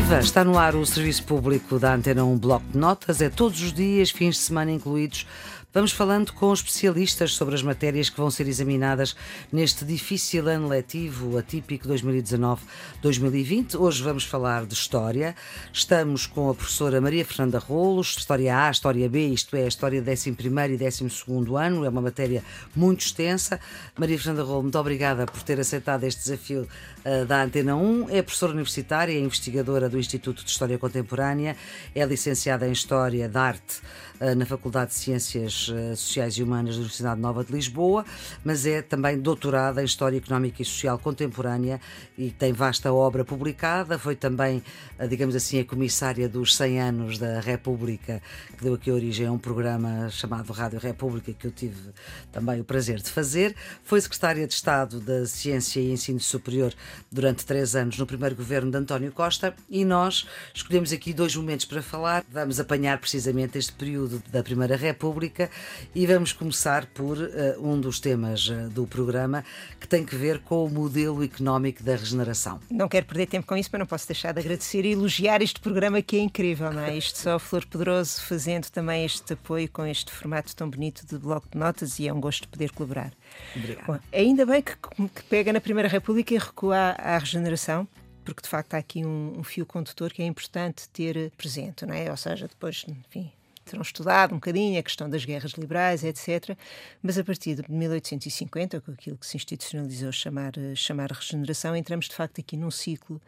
Viva! Está no ar o serviço público da Antena 1 Bloco de Notas. É todos os dias, fins de semana incluídos. Vamos falando com especialistas sobre as matérias que vão ser examinadas neste difícil ano letivo atípico 2019-2020. Hoje vamos falar de História. Estamos com a professora Maria Fernanda Rolos, História A, História B, isto é, a História do 11 e 12 ano. É uma matéria muito extensa. Maria Fernanda Rolos, muito obrigada por ter aceitado este desafio uh, da Antena 1. É professora universitária, é investigadora do Instituto de História Contemporânea, é licenciada em História da Arte uh, na Faculdade de Ciências eh, Sociais e Humanas da Universidade Nova de Lisboa, mas é também doutorada em História Económica e Social Contemporânea e tem vasta obra publicada. Foi também, eh, digamos assim, a comissária dos 100 anos da República, que deu aqui origem a um programa chamado Rádio República, que eu tive também o prazer de fazer. Foi secretária de Estado da Ciência e Ensino Superior durante três anos no primeiro governo de António Costa e nós escolhemos aqui dois momentos para falar. Vamos apanhar precisamente este período da Primeira República e vamos começar por uh, um dos temas uh, do programa que tem que ver com o modelo económico da regeneração. Não quero perder tempo com isso, mas não posso deixar de agradecer e elogiar este programa que é incrível, não é? Isto só Flor Poderoso fazendo também este apoio com este formato tão bonito de bloco de notas e é um gosto poder colaborar. Obrigada. Bom, ainda bem que, que, pega na Primeira República e recua à, à regeneração porque de facto há aqui um, um, fio condutor que é importante ter presente, não é? Ou seja, depois, enfim, terão estudado um bocadinho a questão das guerras liberais, etc. Mas a partir de 1850, com aquilo que se institucionalizou chamar, chamar regeneração, entramos de facto aqui num ciclo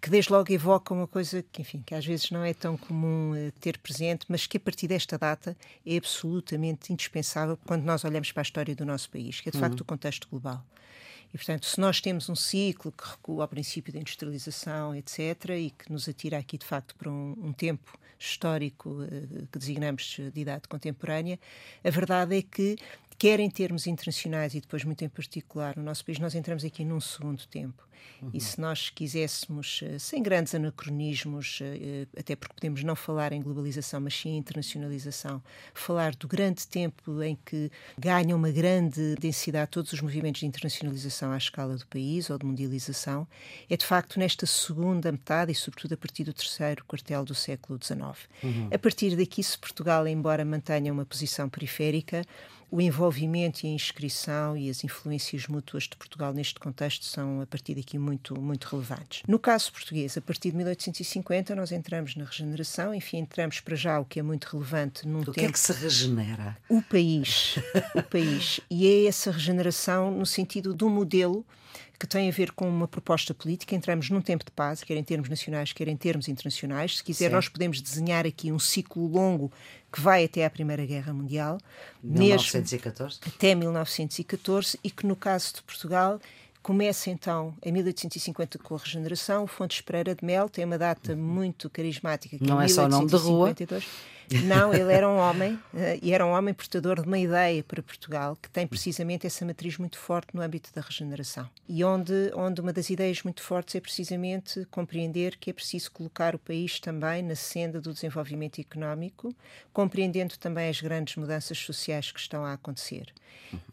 que desde logo evoca uma coisa que, enfim, que às vezes não é tão comum uh, ter presente, mas que a partir desta data é absolutamente indispensável quando nós olhamos para a história do nosso país, que é de facto uhum. o contexto global. E, portanto, se nós temos um ciclo que recua ao princípio da industrialização, etc., e que nos atira aqui, de facto, para um, um tempo histórico uh, que designamos de idade contemporânea, a verdade é que quer em termos internacionais e depois muito em particular no nosso país, nós entramos aqui num segundo tempo. Uhum. E se nós quiséssemos, eh, sem grandes anacronismos, eh, eh, até porque podemos não falar em globalização, mas sim em internacionalização, falar do grande tempo em que ganham uma grande densidade todos os movimentos de internacionalização à escala do país ou de mundialização, é de facto nesta segunda metade e, sobretudo, a partir do terceiro quartel do século XIX. Uhum. A partir daqui, se Portugal, embora mantenha uma posição periférica, o envolvimento e a inscrição e as influências mútuas de Portugal neste contexto são, a partir daqui, muito, muito relevantes. No caso português, a partir de 1850, nós entramos na regeneração, enfim, entramos para já o que é muito relevante num o tempo... O que é que se regenera? O país. o país. E é essa regeneração no sentido do modelo que tem a ver com uma proposta política. Entramos num tempo de paz, quer em termos nacionais, quer em termos internacionais. Se quiser, Sim. nós podemos desenhar aqui um ciclo longo que vai até à Primeira Guerra Mundial. 1914? Mesmo, até 1914, e que no caso de Portugal começa então em 1850 com a regeneração. O Fontes Pereira de Mel tem uma data muito carismática. Que Não é, é só o nome de rua. Não, ele era um homem uh, e era um homem portador de uma ideia para Portugal que tem precisamente essa matriz muito forte no âmbito da regeneração e onde, onde uma das ideias muito fortes é precisamente compreender que é preciso colocar o país também na senda do desenvolvimento económico, compreendendo também as grandes mudanças sociais que estão a acontecer.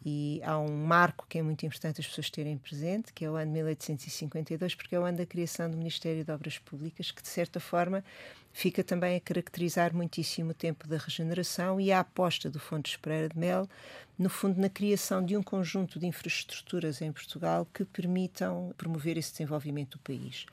E há um marco que é muito importante as pessoas terem presente, que é o ano de 1852, porque é o ano da criação do Ministério de Obras Públicas, que de certa forma fica também a caracterizar muitíssimo o tempo da regeneração e a aposta do Fundo Pereira de Mel, no fundo, na criação de um conjunto de infraestruturas em Portugal que permitam promover esse desenvolvimento do país.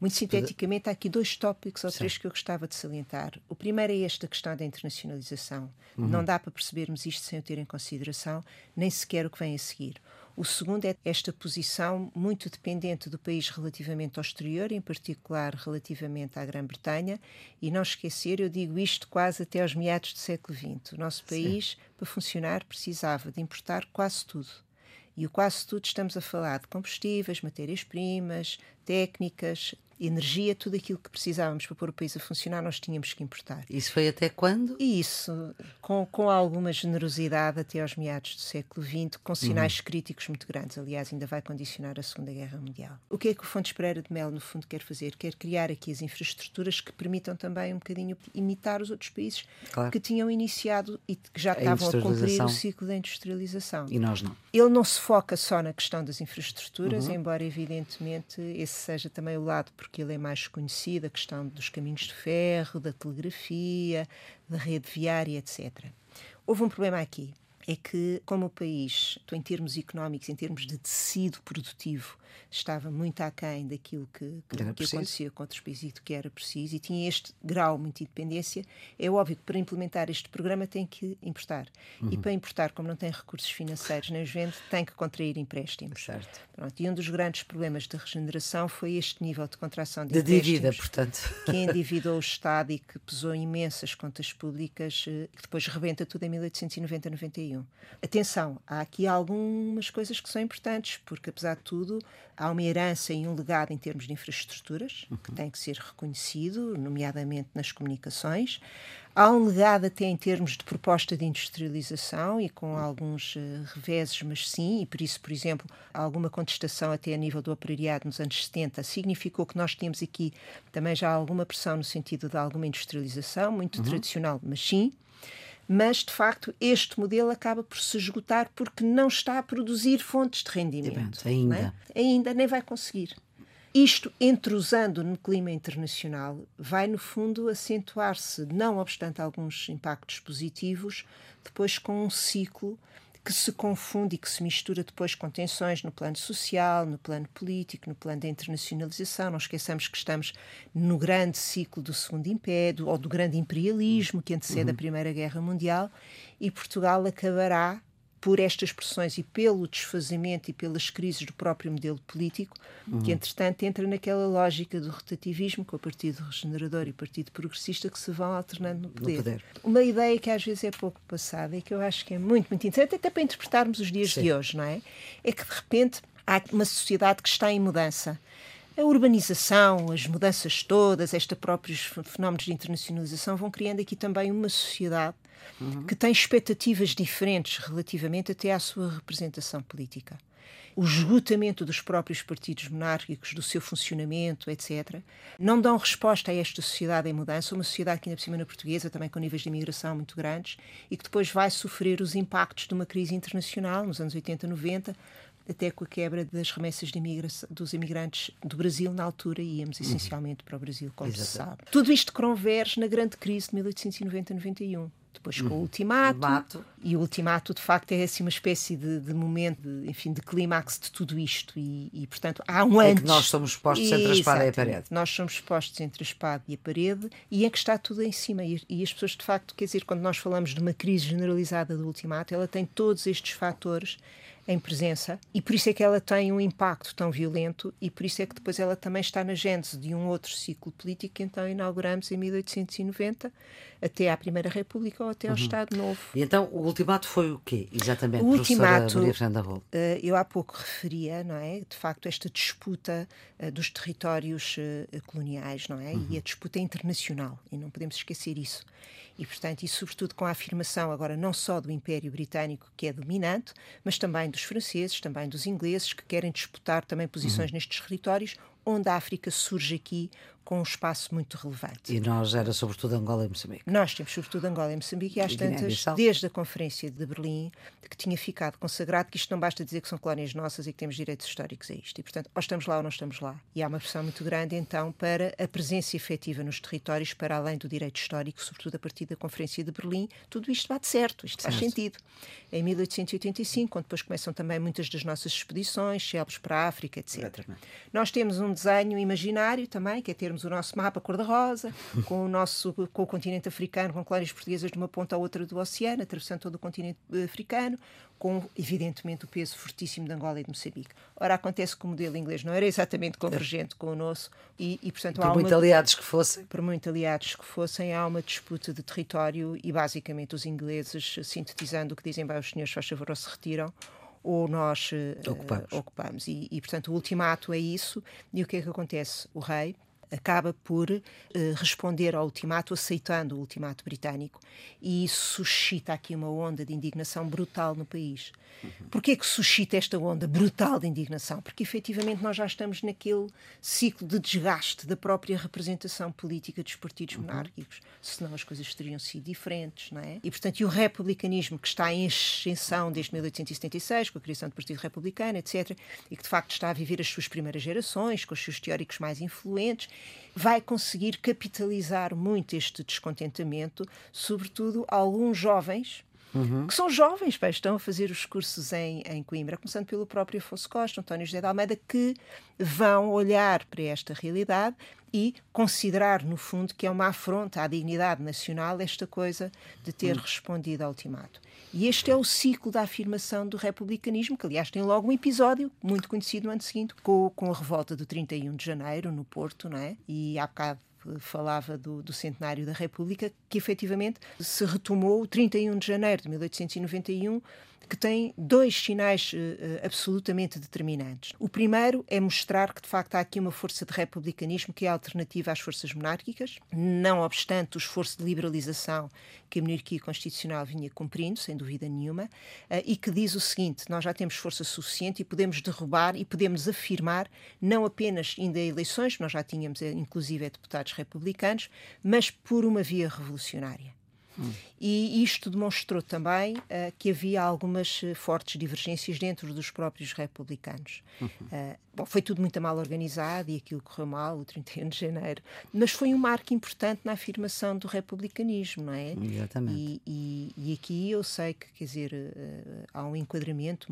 Muito sinteticamente, há aqui dois tópicos ou Sim. três que eu gostava de salientar. O primeiro é esta questão da internacionalização. Uhum. Não dá para percebermos isto sem o ter em consideração, nem sequer o que vem a seguir. O segundo é esta posição muito dependente do país relativamente ao exterior, em particular relativamente à Grã-Bretanha, e não esquecer, eu digo isto quase até aos meados do século XX. O nosso país, Sim. para funcionar, precisava de importar quase tudo. E o quase tudo estamos a falar de combustíveis, matérias-primas, técnicas, energia, tudo aquilo que precisávamos para pôr o país a funcionar, nós tínhamos que importar. Isso foi até quando? Isso, com, com alguma generosidade até aos meados do século XX, com sinais uhum. críticos muito grandes. Aliás, ainda vai condicionar a Segunda Guerra Mundial. O que é que o Fontes Pereira de Mel, no fundo, quer fazer? Quer criar aqui as infraestruturas que permitam também um bocadinho imitar os outros países claro. que tinham iniciado e que já estavam a cumprir o ciclo da industrialização. E nós não. Ele não se foca só na questão das infraestruturas, uhum. embora, evidentemente, esse seja também o lado porque ele é mais conhecido, a questão dos caminhos de ferro, da telegrafia, da rede viária, etc. Houve um problema aqui é que, como o país, em termos económicos, em termos de tecido produtivo, estava muito aquém daquilo que, que, que acontecia com outros países e do que era preciso, e tinha este grau muito de independência, é óbvio que para implementar este programa tem que importar. Uhum. E para importar, como não tem recursos financeiros nem os vende, tem que contrair empréstimos. Certo. Pronto, e um dos grandes problemas da regeneração foi este nível de contração de, de dívida, portanto. Que endividou o Estado e que pesou imensas contas públicas, eh, que depois rebenta tudo em 1890-91. Atenção, há aqui algumas coisas que são importantes, porque apesar de tudo, há uma herança e um legado em termos de infraestruturas, uhum. que tem que ser reconhecido, nomeadamente nas comunicações. Há um legado até em termos de proposta de industrialização e com alguns uh, reveses, mas sim, e por isso, por exemplo, alguma contestação até a nível do operariado nos anos 70 significou que nós temos aqui também já alguma pressão no sentido de alguma industrialização, muito uhum. tradicional, mas sim mas de facto este modelo acaba por se esgotar porque não está a produzir fontes de rendimento. ainda. É? Ainda nem vai conseguir. Isto, entrosando no clima internacional, vai, no fundo, acentuar-se, não obstante alguns impactos positivos, depois com um ciclo que se confunde e que se mistura depois com tensões no plano social, no plano político, no plano da internacionalização. Não esqueçamos que estamos no grande ciclo do Segundo Império ou do grande imperialismo que antecede uhum. a Primeira Guerra Mundial e Portugal acabará por estas pressões e pelo desfazimento e pelas crises do próprio modelo político, uhum. que entretanto entra naquela lógica do rotativismo com o Partido Regenerador e o Partido Progressista que se vão alternando no poder. no poder. Uma ideia que às vezes é pouco passada e que eu acho que é muito, muito interessante, até para interpretarmos os dias Sim. de hoje, não é? É que de repente há uma sociedade que está em mudança a urbanização, as mudanças todas, estes próprios fenómenos de internacionalização vão criando aqui também uma sociedade uhum. que tem expectativas diferentes relativamente até à sua representação política. O esgotamento dos próprios partidos monárquicos, do seu funcionamento, etc., não dão resposta a esta sociedade em mudança, uma sociedade que, ainda por cima, na portuguesa, também com níveis de imigração muito grandes, e que depois vai sofrer os impactos de uma crise internacional nos anos 80, 90, até com a quebra das remessas dos imigrantes do Brasil na altura íamos uhum. essencialmente para o Brasil, como Exato. se sabe. Tudo isto converge na grande crise de 1890-91 depois com o ultimato, e o ultimato de facto é assim uma espécie de, de momento, de, enfim, de clímax de tudo isto. E, e, portanto há um é antes. que nós somos postos entre a espada e a parede. Nós somos postos entre a espada e a parede e é que está tudo em cima. E, e as pessoas de facto, quer dizer, quando nós falamos de uma crise generalizada do ultimato, ela tem todos estes fatores em presença e por isso é que ela tem um impacto tão violento e por isso é que depois ela também está na gênese de um outro ciclo político que então inauguramos em 1890 até à Primeira República ou até ao uhum. Estado Novo. E então o ultimato foi o quê, exatamente, o ultimato, uh, Eu há pouco referia, não é, de facto, esta disputa uh, dos territórios uh, coloniais, não é, uhum. e a disputa internacional, e não podemos esquecer isso. E, portanto, e sobretudo com a afirmação agora não só do Império Britânico, que é dominante, mas também dos franceses, também dos ingleses, que querem disputar também posições uhum. nestes territórios, onde a África surge aqui com um espaço muito relevante. E nós era sobretudo Angola e Moçambique. Nós temos sobretudo Angola e Moçambique e às tantas, desde a Conferência de Berlim, que tinha ficado consagrado que isto não basta dizer que são colónias nossas e que temos direitos históricos a isto. E, portanto, ou estamos lá ou não estamos lá. E há uma pressão muito grande, então, para a presença efetiva nos territórios, para além do direito histórico, sobretudo a partir da Conferência de Berlim, tudo isto bate certo, isto certo. faz sentido. Em 1885, quando depois começam também muitas das nossas expedições, célebres para a África, etc. Exatamente. Nós temos um desenho imaginário também, que é termos o nosso mapa cor-de-rosa, com o nosso com o continente africano, com colónias portuguesas de uma ponta à outra do oceano, atravessando todo o continente africano, com, evidentemente, o peso fortíssimo de Angola e de Moçambique. Ora, acontece que o modelo inglês não era exatamente convergente com o nosso e, e portanto, por muito uma, aliados que fossem. Por muito aliados que fossem, há uma disputa de território e, basicamente, os ingleses, sintetizando o que dizem, bem, os senhores, faz favor, ou se retiram, ou nós uh, ocupamos. ocupamos. E, e, portanto, o ultimato é isso. E o que é que acontece? O rei, acaba por uh, responder ao ultimato, aceitando o ultimato britânico, e isso suscita aqui uma onda de indignação brutal no país. Uhum. Porquê que suscita esta onda brutal de indignação? Porque efetivamente nós já estamos naquele ciclo de desgaste da própria representação política dos partidos uhum. monárquicos, senão as coisas teriam sido diferentes, não é? E portanto, e o republicanismo que está em ascensão desde 1876, com a criação do Partido Republicano, etc., e que de facto está a viver as suas primeiras gerações, com os seus teóricos mais influentes, vai conseguir capitalizar muito este descontentamento, sobretudo alguns jovens Uhum. que são jovens, pá, estão a fazer os cursos em, em Coimbra, começando pelo próprio Afonso Costa, António José de Almeida, que vão olhar para esta realidade e considerar, no fundo, que é uma afronta à dignidade nacional esta coisa de ter uhum. respondido ao ultimato. E este é o ciclo da afirmação do republicanismo, que aliás tem logo um episódio muito conhecido no ano seguinte, com, com a revolta do 31 de janeiro, no Porto, não é? E há bocado falava do, do, centenário da República, que efetivamente se retomou o 31 de janeiro de 1891 que tem dois sinais uh, absolutamente determinantes. O primeiro é mostrar que, de facto, há aqui uma força de republicanismo que é alternativa às forças monárquicas, não obstante o esforço de liberalização que a monarquia constitucional vinha cumprindo, sem dúvida nenhuma, uh, e que diz o seguinte: nós já temos força suficiente e podemos derrubar e podemos afirmar, não apenas ainda eleições, nós já tínhamos inclusive deputados republicanos, mas por uma via revolucionária. Hum. E isto demonstrou também uh, que havia algumas uh, fortes divergências dentro dos próprios republicanos. Uhum. Uh, bom, foi tudo muito mal organizado e aquilo correu mal, o 31 de janeiro, mas foi um marco importante na afirmação do republicanismo, não é? Exatamente. E, e, e aqui eu sei que, quer dizer, há um enquadramento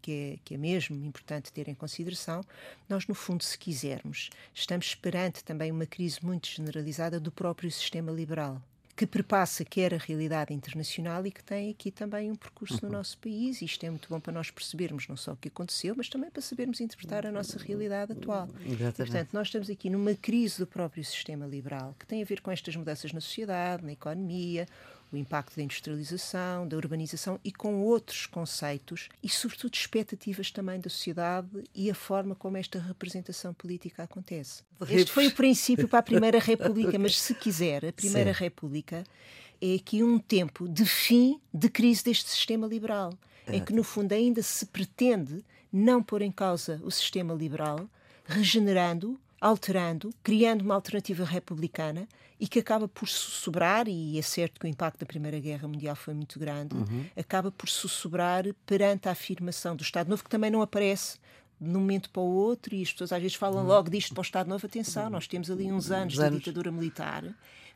que é, que é mesmo importante ter em consideração. Nós, no fundo, se quisermos, estamos perante também uma crise muito generalizada do próprio sistema liberal que perpassa quer a realidade internacional e que tem aqui também um percurso uhum. no nosso país. E isto é muito bom para nós percebermos não só o que aconteceu, mas também para sabermos interpretar a nossa realidade atual. Exatamente. E, portanto, nós estamos aqui numa crise do próprio sistema liberal, que tem a ver com estas mudanças na sociedade, na economia, o impacto da industrialização, da urbanização e com outros conceitos e, sobretudo, expectativas também da sociedade e a forma como esta representação política acontece. Este foi o princípio para a Primeira República, mas se quiser, a Primeira Sim. República é aqui um tempo de fim de crise deste sistema liberal, é. em que, no fundo, ainda se pretende não pôr em causa o sistema liberal, regenerando alterando, criando uma alternativa republicana e que acaba por sussurrar, e é certo que o impacto da Primeira Guerra Mundial foi muito grande, uhum. acaba por sussurrar perante a afirmação do Estado Novo, que também não aparece de um momento para o outro, e as pessoas às vezes falam uhum. logo disto para o Estado Novo. Atenção, nós temos ali uns anos, uns anos. de ditadura militar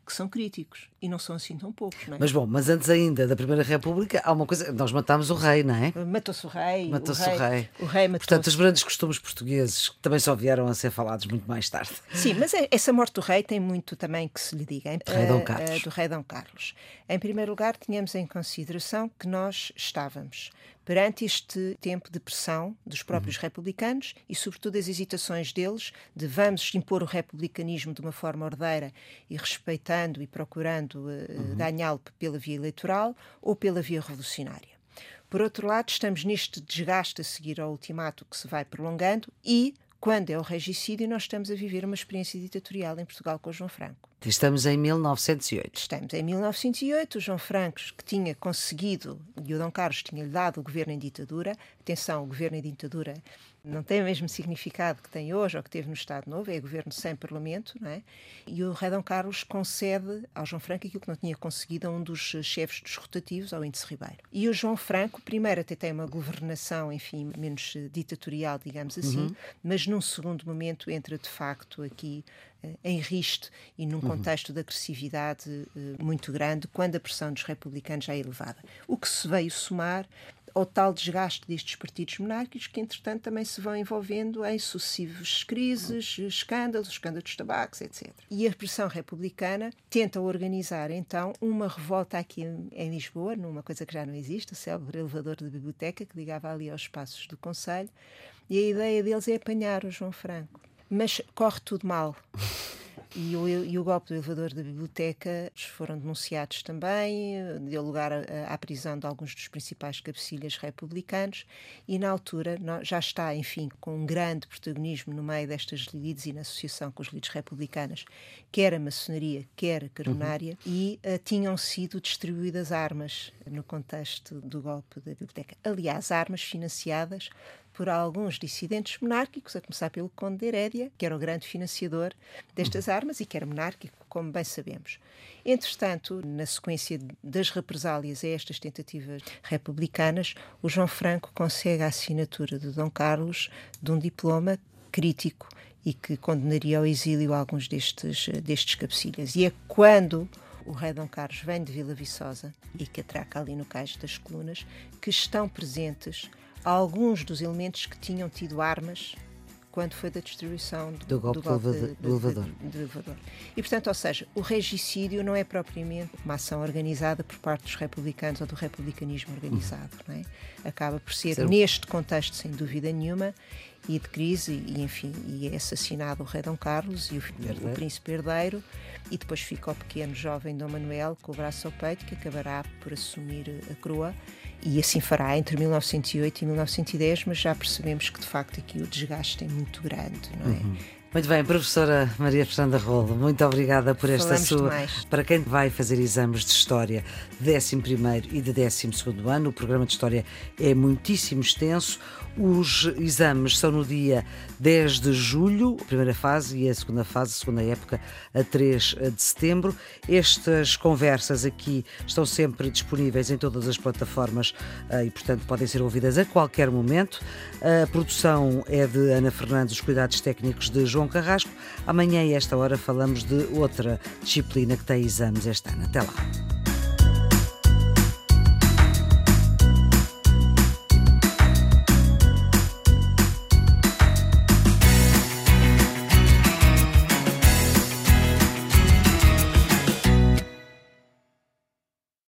que são críticos e não são assim tão poucos. Não é? Mas bom, mas antes ainda da Primeira República, há uma coisa. Nós matámos o rei, não é? Matou-se o rei. Matou-se o rei. O rei, o rei matou Portanto, os grandes costumes portugueses também só vieram a ser falados muito mais tarde. Sim, mas é, essa morte do rei tem muito também que se lhe diga. Hein? Rei Dom Carlos. Uh, do rei Dom Carlos. Em primeiro lugar, tínhamos em consideração que nós estávamos perante este tempo de pressão dos próprios uhum. republicanos e, sobretudo, as hesitações deles de vamos impor o republicanismo de uma forma ordeira e respeitando e procurando uh, uhum. ganhá-lo pela via eleitoral ou pela via revolucionária. Por outro lado, estamos neste desgaste a seguir ao ultimato que se vai prolongando e, quando é o regicídio, nós estamos a viver uma experiência ditatorial em Portugal com o João Franco. Estamos em 1908. Estamos em 1908. O João Franco, que tinha conseguido, e o Dom Carlos tinha-lhe dado o governo em ditadura. Atenção, o governo em ditadura não tem o mesmo significado que tem hoje ou que teve no Estado Novo, é governo sem parlamento, não é? E o rei Dom Carlos concede ao João Franco aquilo que não tinha conseguido a um dos chefes dos rotativos, ao Índice Ribeiro. E o João Franco, primeiro, até tem uma governação, enfim, menos ditatorial, digamos assim, uhum. mas num segundo momento entra de facto aqui uh, em riste e num uhum. contexto uhum. de agressividade uh, muito grande, quando a pressão dos republicanos já é elevada. O que se veio somar ao tal desgaste destes partidos monárquicos que, entretanto, também se vão envolvendo em sucessivas crises, escândalos, escândalos de tabacos, etc. E a pressão republicana tenta organizar, então, uma revolta aqui em Lisboa, numa coisa que já não existe, o célebre elevador de biblioteca que ligava ali aos espaços do Conselho, e a ideia deles é apanhar o João Franco. Mas corre tudo mal. E o, e o golpe do elevador da biblioteca foram denunciados também, deu lugar à prisão de alguns dos principais cabecilhas republicanos e na altura já está, enfim, com um grande protagonismo no meio destas lides e na associação com os lides republicanas, quer a maçonaria, quer a coronária, uhum. e uh, tinham sido distribuídas armas no contexto do golpe da biblioteca. Aliás, armas financiadas por alguns dissidentes monárquicos, a começar pelo Conde de Herédia, que era o grande financiador destas armas e que era monárquico, como bem sabemos. Entretanto, na sequência das represálias a estas tentativas republicanas, o João Franco consegue a assinatura de Dom Carlos de um diploma crítico e que condenaria ao exílio alguns destes, destes cabecilhas. E é quando o rei Dom Carlos vem de Vila Viçosa e que atraca ali no Cais das Colunas, que estão presentes alguns dos elementos que tinham tido armas quando foi da distribuição do, do golpe do, golpe de, do, elevador. do elevador. E, portanto, ou seja, o regicídio não é propriamente uma ação organizada por parte dos republicanos ou do republicanismo organizado, uhum. é? Acaba por ser, ser, neste contexto, sem dúvida nenhuma, e de crise, e enfim, e é assassinado o rei Dom Carlos e o, o príncipe herdeiro, e depois fica o pequeno jovem Dom Manuel com o braço ao peito, que acabará por assumir a coroa e assim fará entre 1908 e 1910, mas já percebemos que de facto aqui o desgaste é muito grande, não é? Uhum. Muito bem, professora Maria Fernanda Rolo, muito obrigada por esta Falamos sua. Demais. Para quem vai fazer exames de História de 11 e de 12 ano, o programa de História é muitíssimo extenso. Os exames são no dia 10 de julho, a primeira fase, e a segunda fase, a segunda época, a 3 de setembro. Estas conversas aqui estão sempre disponíveis em todas as plataformas eh, e, portanto, podem ser ouvidas a qualquer momento. A produção é de Ana Fernandes, os cuidados técnicos de João Carrasco. Amanhã, a esta hora, falamos de outra disciplina que tem exames este ano. Até lá.